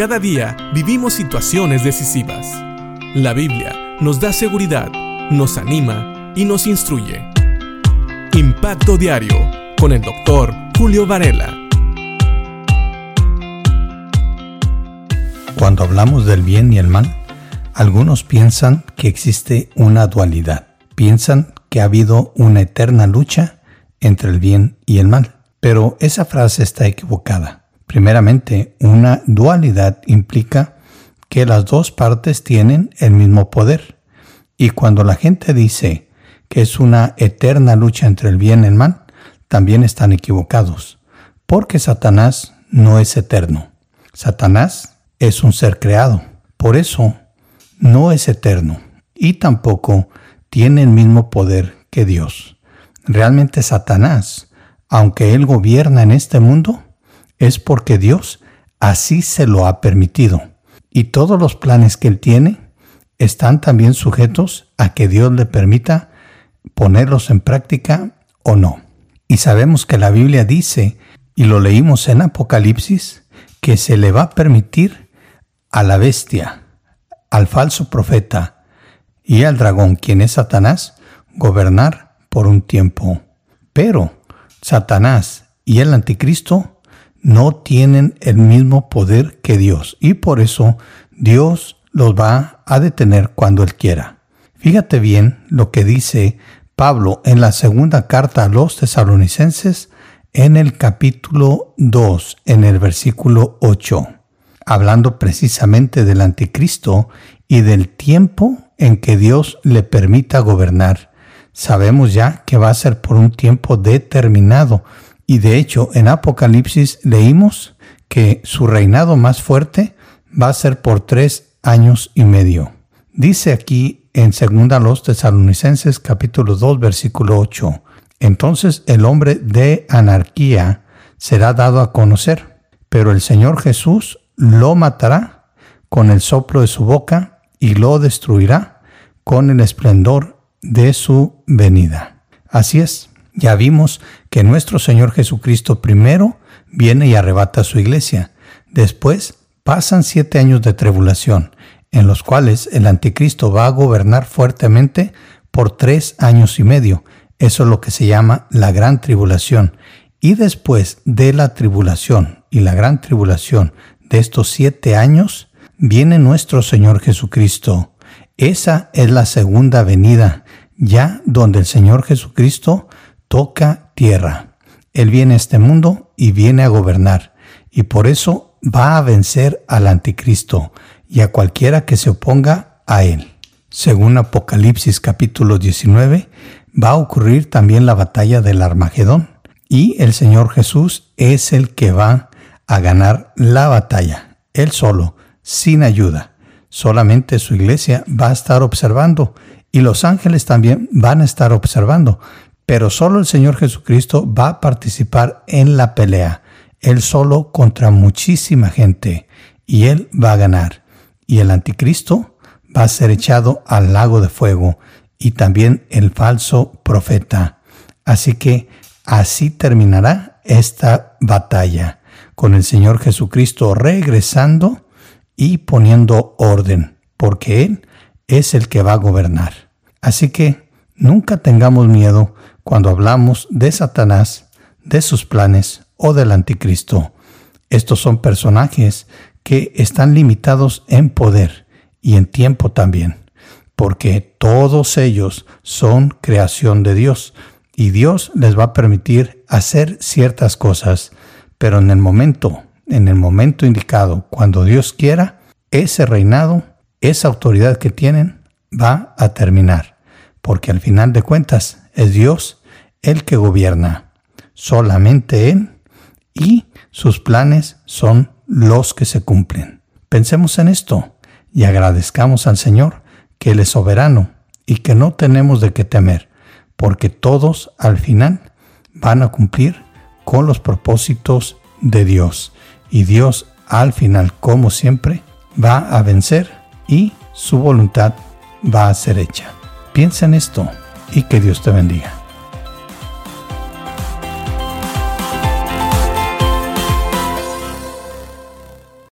Cada día vivimos situaciones decisivas. La Biblia nos da seguridad, nos anima y nos instruye. Impacto Diario con el doctor Julio Varela. Cuando hablamos del bien y el mal, algunos piensan que existe una dualidad. Piensan que ha habido una eterna lucha entre el bien y el mal. Pero esa frase está equivocada. Primeramente, una dualidad implica que las dos partes tienen el mismo poder. Y cuando la gente dice que es una eterna lucha entre el bien y el mal, también están equivocados, porque Satanás no es eterno. Satanás es un ser creado, por eso no es eterno y tampoco tiene el mismo poder que Dios. Realmente Satanás, aunque él gobierna en este mundo, es porque Dios así se lo ha permitido. Y todos los planes que Él tiene están también sujetos a que Dios le permita ponerlos en práctica o no. Y sabemos que la Biblia dice, y lo leímos en Apocalipsis, que se le va a permitir a la bestia, al falso profeta y al dragón, quien es Satanás, gobernar por un tiempo. Pero Satanás y el anticristo no tienen el mismo poder que Dios y por eso Dios los va a detener cuando Él quiera. Fíjate bien lo que dice Pablo en la segunda carta a los tesalonicenses en el capítulo 2, en el versículo 8, hablando precisamente del anticristo y del tiempo en que Dios le permita gobernar. Sabemos ya que va a ser por un tiempo determinado, y de hecho, en Apocalipsis leímos que su reinado más fuerte va a ser por tres años y medio. Dice aquí en 2 los Tesalonicenses capítulo 2 versículo 8, entonces el hombre de anarquía será dado a conocer, pero el Señor Jesús lo matará con el soplo de su boca y lo destruirá con el esplendor de su venida. Así es, ya vimos que nuestro Señor Jesucristo primero viene y arrebata a su iglesia. Después pasan siete años de tribulación, en los cuales el anticristo va a gobernar fuertemente por tres años y medio. Eso es lo que se llama la gran tribulación. Y después de la tribulación y la gran tribulación de estos siete años, viene nuestro Señor Jesucristo. Esa es la segunda venida, ya donde el Señor Jesucristo toca tierra. Él viene a este mundo y viene a gobernar, y por eso va a vencer al anticristo y a cualquiera que se oponga a él. Según Apocalipsis capítulo 19, va a ocurrir también la batalla del Armagedón, y el Señor Jesús es el que va a ganar la batalla, él solo, sin ayuda. Solamente su iglesia va a estar observando y los ángeles también van a estar observando, pero solo el Señor Jesucristo va a participar en la pelea, Él solo contra muchísima gente, y Él va a ganar. Y el anticristo va a ser echado al lago de fuego, y también el falso profeta. Así que así terminará esta batalla, con el Señor Jesucristo regresando y poniendo orden, porque Él es el que va a gobernar. Así que nunca tengamos miedo cuando hablamos de Satanás, de sus planes o del anticristo. Estos son personajes que están limitados en poder y en tiempo también, porque todos ellos son creación de Dios y Dios les va a permitir hacer ciertas cosas, pero en el momento, en el momento indicado, cuando Dios quiera, ese reinado, esa autoridad que tienen, va a terminar, porque al final de cuentas es Dios el que gobierna, solamente Él, y sus planes son los que se cumplen. Pensemos en esto y agradezcamos al Señor que Él es soberano y que no tenemos de qué temer, porque todos al final van a cumplir con los propósitos de Dios. Y Dios al final, como siempre, va a vencer y su voluntad va a ser hecha. Piensa en esto y que Dios te bendiga.